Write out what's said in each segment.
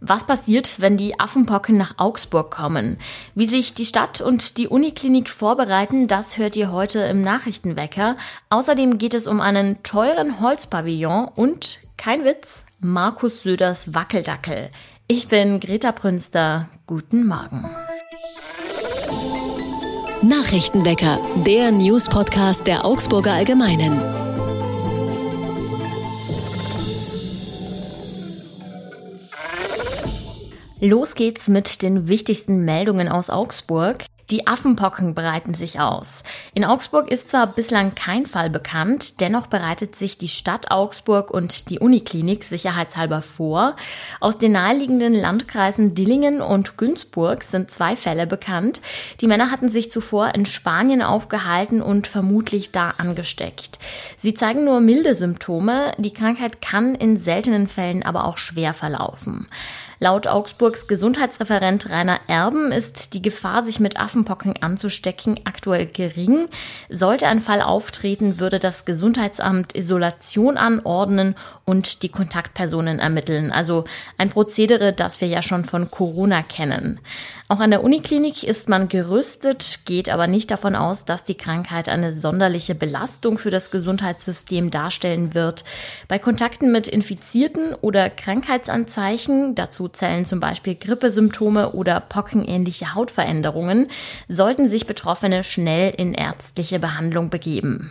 Was passiert, wenn die Affenpocken nach Augsburg kommen? Wie sich die Stadt und die Uniklinik vorbereiten, das hört ihr heute im Nachrichtenwecker. Außerdem geht es um einen teuren Holzpavillon und, kein Witz, Markus Söders Wackeldackel. Ich bin Greta Prünster. Guten Morgen. Nachrichtenwecker, der News-Podcast der Augsburger Allgemeinen. Los geht's mit den wichtigsten Meldungen aus Augsburg. Die Affenpocken breiten sich aus. In Augsburg ist zwar bislang kein Fall bekannt, dennoch bereitet sich die Stadt Augsburg und die Uniklinik sicherheitshalber vor. Aus den naheliegenden Landkreisen Dillingen und Günzburg sind zwei Fälle bekannt. Die Männer hatten sich zuvor in Spanien aufgehalten und vermutlich da angesteckt. Sie zeigen nur milde Symptome, die Krankheit kann in seltenen Fällen aber auch schwer verlaufen. Laut Augsburgs Gesundheitsreferent Rainer Erben ist die Gefahr, sich mit Affenpocken anzustecken, aktuell gering. Sollte ein Fall auftreten, würde das Gesundheitsamt Isolation anordnen und die Kontaktpersonen ermitteln. Also ein Prozedere, das wir ja schon von Corona kennen. Auch an der Uniklinik ist man gerüstet, geht aber nicht davon aus, dass die Krankheit eine sonderliche Belastung für das Gesundheitssystem darstellen wird. Bei Kontakten mit Infizierten oder Krankheitsanzeichen, dazu zählen zum Beispiel Grippesymptome oder pockenähnliche Hautveränderungen, sollten sich Betroffene schnell in ärztliche Behandlung begeben.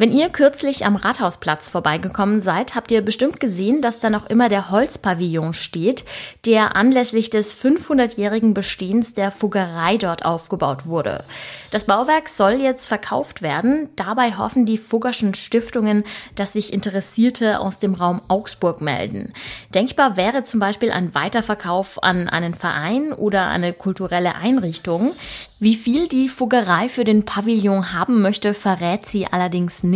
Wenn ihr kürzlich am Rathausplatz vorbeigekommen seid, habt ihr bestimmt gesehen, dass da noch immer der Holzpavillon steht, der anlässlich des 500-jährigen Bestehens der Fuggerei dort aufgebaut wurde. Das Bauwerk soll jetzt verkauft werden. Dabei hoffen die Fuggerschen Stiftungen, dass sich Interessierte aus dem Raum Augsburg melden. Denkbar wäre zum Beispiel ein Weiterverkauf an einen Verein oder eine kulturelle Einrichtung. Wie viel die Fuggerei für den Pavillon haben möchte, verrät sie allerdings nicht.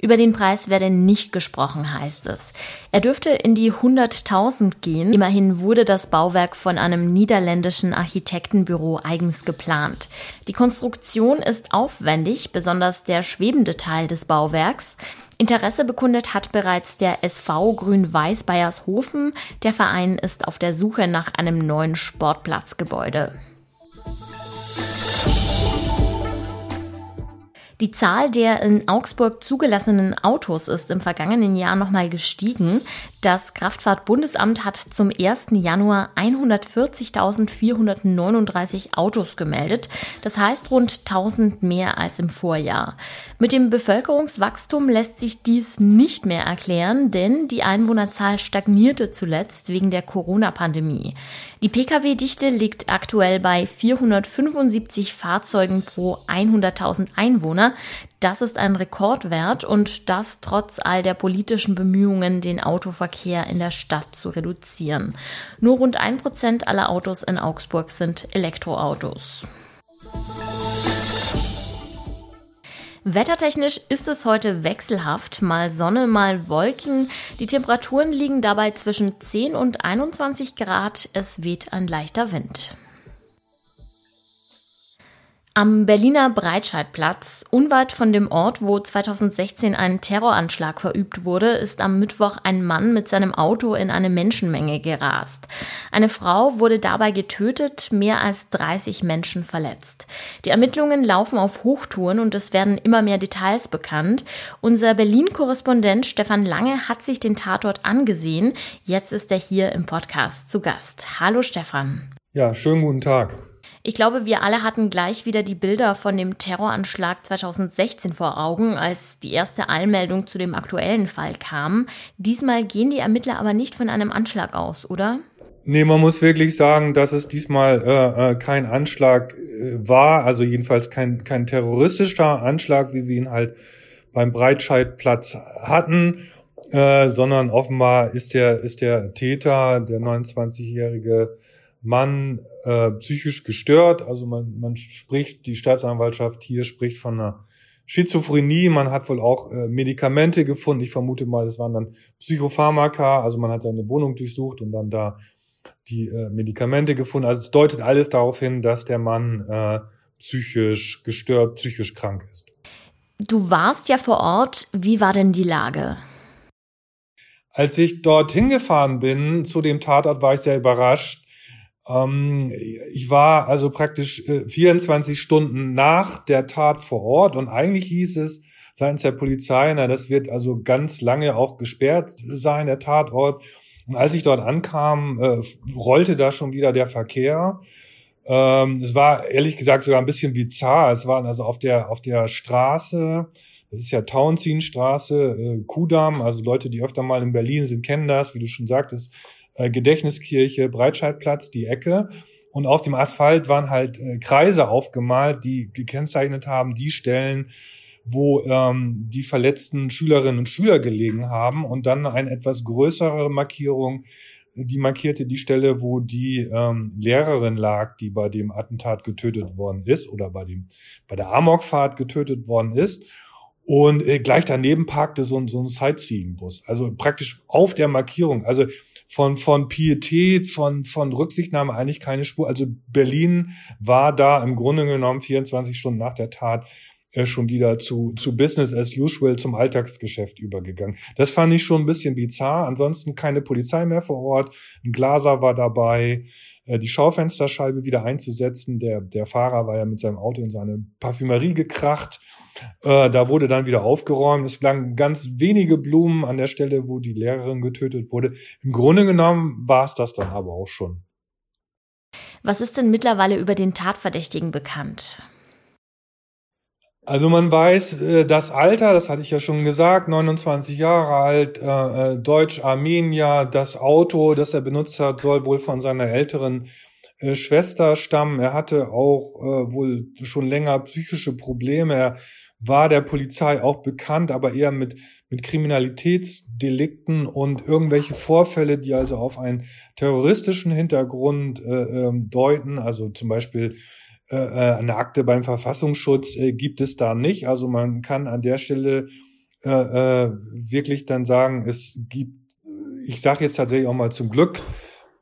Über den Preis werde nicht gesprochen, heißt es. Er dürfte in die 100.000 gehen. Immerhin wurde das Bauwerk von einem niederländischen Architektenbüro eigens geplant. Die Konstruktion ist aufwendig, besonders der schwebende Teil des Bauwerks. Interesse bekundet hat bereits der SV Grün-Weiß Bayershofen. Der Verein ist auf der Suche nach einem neuen Sportplatzgebäude. Die Zahl der in Augsburg zugelassenen Autos ist im vergangenen Jahr nochmal gestiegen. Das Kraftfahrtbundesamt hat zum 1. Januar 140.439 Autos gemeldet. Das heißt rund 1000 mehr als im Vorjahr. Mit dem Bevölkerungswachstum lässt sich dies nicht mehr erklären, denn die Einwohnerzahl stagnierte zuletzt wegen der Corona-Pandemie. Die Pkw-Dichte liegt aktuell bei 475 Fahrzeugen pro 100.000 Einwohner. Das ist ein Rekordwert und das trotz all der politischen Bemühungen, den Autoverkehr in der Stadt zu reduzieren. Nur rund ein Prozent aller Autos in Augsburg sind Elektroautos. Wettertechnisch ist es heute wechselhaft, mal Sonne, mal Wolken. Die Temperaturen liegen dabei zwischen 10 und 21 Grad. Es weht ein leichter Wind. Am Berliner Breitscheidplatz, unweit von dem Ort, wo 2016 ein Terroranschlag verübt wurde, ist am Mittwoch ein Mann mit seinem Auto in eine Menschenmenge gerast. Eine Frau wurde dabei getötet, mehr als 30 Menschen verletzt. Die Ermittlungen laufen auf Hochtouren und es werden immer mehr Details bekannt. Unser Berlin-Korrespondent Stefan Lange hat sich den Tatort angesehen. Jetzt ist er hier im Podcast zu Gast. Hallo Stefan. Ja, schönen guten Tag. Ich glaube, wir alle hatten gleich wieder die Bilder von dem Terroranschlag 2016 vor Augen, als die erste Allmeldung zu dem aktuellen Fall kam. Diesmal gehen die Ermittler aber nicht von einem Anschlag aus, oder? Nee, man muss wirklich sagen, dass es diesmal äh, äh kein Anschlag äh, war, also jedenfalls kein, kein terroristischer Anschlag, wie wir ihn halt beim Breitscheidplatz hatten, äh, sondern offenbar ist der, ist der Täter, der 29-jährige Mann äh, psychisch gestört. Also man, man spricht, die Staatsanwaltschaft hier spricht von einer Schizophrenie. Man hat wohl auch äh, Medikamente gefunden. Ich vermute mal, es waren dann Psychopharmaka. Also man hat seine Wohnung durchsucht und dann da die äh, Medikamente gefunden. Also es deutet alles darauf hin, dass der Mann äh, psychisch gestört, psychisch krank ist. Du warst ja vor Ort. Wie war denn die Lage? Als ich dorthin gefahren bin zu dem Tatort, war ich sehr überrascht. Ähm, ich war also praktisch äh, 24 Stunden nach der Tat vor Ort und eigentlich hieß es seitens der Polizei, na, das wird also ganz lange auch gesperrt sein, der Tatort. Und als ich dort ankam, äh, rollte da schon wieder der Verkehr. Ähm, es war ehrlich gesagt sogar ein bisschen bizarr. Es waren also auf der, auf der Straße, das ist ja Tauentzienstraße, äh, Kudamm, also Leute, die öfter mal in Berlin sind, kennen das, wie du schon sagtest, äh, Gedächtniskirche, Breitscheidplatz, die Ecke. Und auf dem Asphalt waren halt äh, Kreise aufgemalt, die gekennzeichnet haben, die Stellen, wo ähm, die verletzten Schülerinnen und Schüler gelegen haben und dann eine etwas größere Markierung, die markierte die Stelle, wo die ähm, Lehrerin lag, die bei dem Attentat getötet worden ist oder bei dem bei der Amokfahrt getötet worden ist. Und äh, gleich daneben parkte so ein, so ein Sightseeing-Bus. Also praktisch auf der Markierung. Also von, von Pietät, von, von Rücksichtnahme eigentlich keine Spur. Also Berlin war da im Grunde genommen 24 Stunden nach der Tat äh, schon wieder zu, zu Business as usual, zum Alltagsgeschäft übergegangen. Das fand ich schon ein bisschen bizarr. Ansonsten keine Polizei mehr vor Ort. Ein Glaser war dabei, die Schaufensterscheibe wieder einzusetzen. Der, der Fahrer war ja mit seinem Auto in seine Parfümerie gekracht. Äh, da wurde dann wieder aufgeräumt. Es lagen ganz wenige Blumen an der Stelle, wo die Lehrerin getötet wurde. Im Grunde genommen war es das dann aber auch schon. Was ist denn mittlerweile über den Tatverdächtigen bekannt? Also man weiß äh, das Alter, das hatte ich ja schon gesagt, 29 Jahre alt, äh, äh, Deutsch-Armenier, das Auto, das er benutzt hat, soll wohl von seiner älteren äh, Schwester stammen. Er hatte auch äh, wohl schon länger psychische Probleme. Er war der Polizei auch bekannt, aber eher mit, mit Kriminalitätsdelikten und irgendwelche Vorfälle, die also auf einen terroristischen Hintergrund äh, ähm, deuten, also zum Beispiel äh, äh, eine Akte beim Verfassungsschutz äh, gibt es da nicht. Also man kann an der Stelle äh, äh, wirklich dann sagen, es gibt, ich sage jetzt tatsächlich auch mal zum Glück,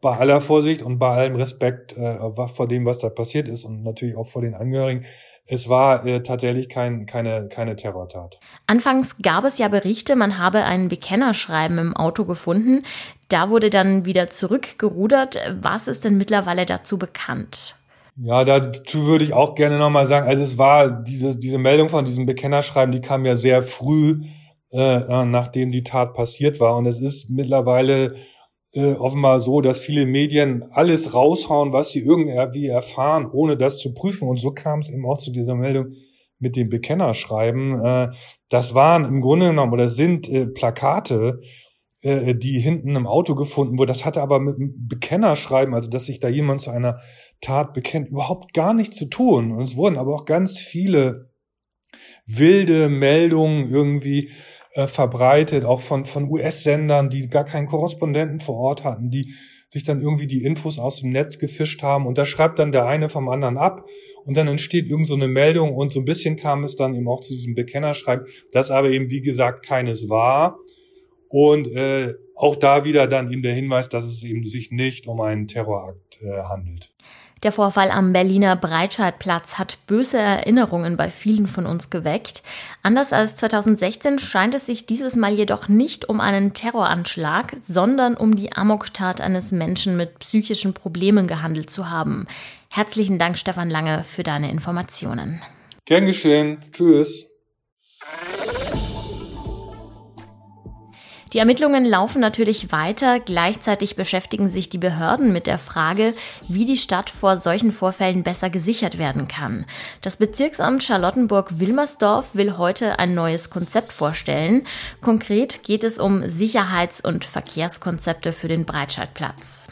bei aller Vorsicht und bei allem Respekt äh, vor dem, was da passiert ist und natürlich auch vor den Angehörigen, es war äh, tatsächlich kein, keine, keine Terrortat. Anfangs gab es ja Berichte, man habe ein Bekennerschreiben im Auto gefunden. Da wurde dann wieder zurückgerudert. Was ist denn mittlerweile dazu bekannt? Ja, dazu würde ich auch gerne nochmal sagen, also es war diese, diese Meldung von diesem Bekennerschreiben, die kam ja sehr früh, äh, äh, nachdem die Tat passiert war. Und es ist mittlerweile äh, offenbar so, dass viele Medien alles raushauen, was sie irgendwie erfahren, ohne das zu prüfen. Und so kam es eben auch zu dieser Meldung mit dem Bekennerschreiben. Äh, das waren im Grunde genommen oder sind äh, Plakate, äh, die hinten im Auto gefunden wurden. Das hatte aber mit einem Bekennerschreiben, also dass sich da jemand zu einer Tat bekennt, überhaupt gar nichts zu tun. Und es wurden aber auch ganz viele wilde Meldungen irgendwie äh, verbreitet, auch von, von US-Sendern, die gar keinen Korrespondenten vor Ort hatten, die sich dann irgendwie die Infos aus dem Netz gefischt haben und da schreibt dann der eine vom anderen ab und dann entsteht irgend so eine Meldung und so ein bisschen kam es dann eben auch zu diesem Bekennerschreiben, das aber eben wie gesagt keines war und äh, auch da wieder dann eben der Hinweis, dass es eben sich nicht um einen Terrorakt äh, handelt. Der Vorfall am Berliner Breitscheidplatz hat böse Erinnerungen bei vielen von uns geweckt. Anders als 2016 scheint es sich dieses Mal jedoch nicht um einen Terroranschlag, sondern um die Amoktat eines Menschen mit psychischen Problemen gehandelt zu haben. Herzlichen Dank, Stefan Lange, für deine Informationen. Gern geschehen. Tschüss. Die Ermittlungen laufen natürlich weiter. Gleichzeitig beschäftigen sich die Behörden mit der Frage, wie die Stadt vor solchen Vorfällen besser gesichert werden kann. Das Bezirksamt Charlottenburg-Wilmersdorf will heute ein neues Konzept vorstellen. Konkret geht es um Sicherheits- und Verkehrskonzepte für den Breitscheidplatz.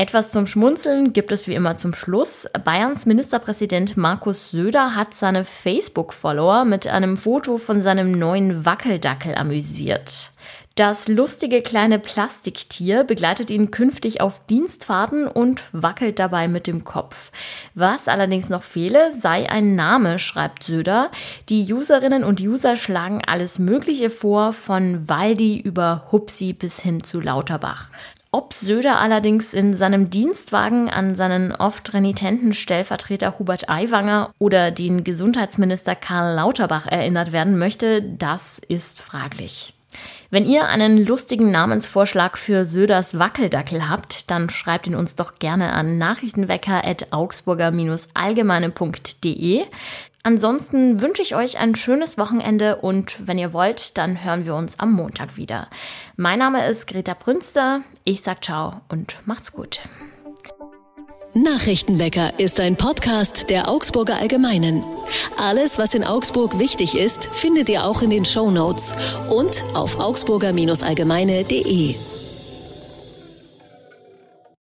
Etwas zum Schmunzeln gibt es wie immer zum Schluss. Bayerns Ministerpräsident Markus Söder hat seine Facebook-Follower mit einem Foto von seinem neuen Wackeldackel amüsiert. Das lustige kleine Plastiktier begleitet ihn künftig auf Dienstfahrten und wackelt dabei mit dem Kopf. Was allerdings noch fehle, sei ein Name, schreibt Söder. Die Userinnen und User schlagen alles Mögliche vor, von Waldi über Hupsi bis hin zu Lauterbach. Ob Söder allerdings in seinem Dienstwagen an seinen oft renitenten Stellvertreter Hubert Aiwanger oder den Gesundheitsminister Karl Lauterbach erinnert werden möchte, das ist fraglich. Wenn ihr einen lustigen Namensvorschlag für Söders Wackeldackel habt, dann schreibt ihn uns doch gerne an nachrichtenwecker.augsburger-allgemeine.de. Ansonsten wünsche ich euch ein schönes Wochenende und wenn ihr wollt, dann hören wir uns am Montag wieder. Mein Name ist Greta Brünster. Ich sag ciao und macht's gut. Nachrichtenwecker ist ein Podcast der Augsburger Allgemeinen. Alles, was in Augsburg wichtig ist, findet ihr auch in den Show Notes und auf augsburger-allgemeine.de.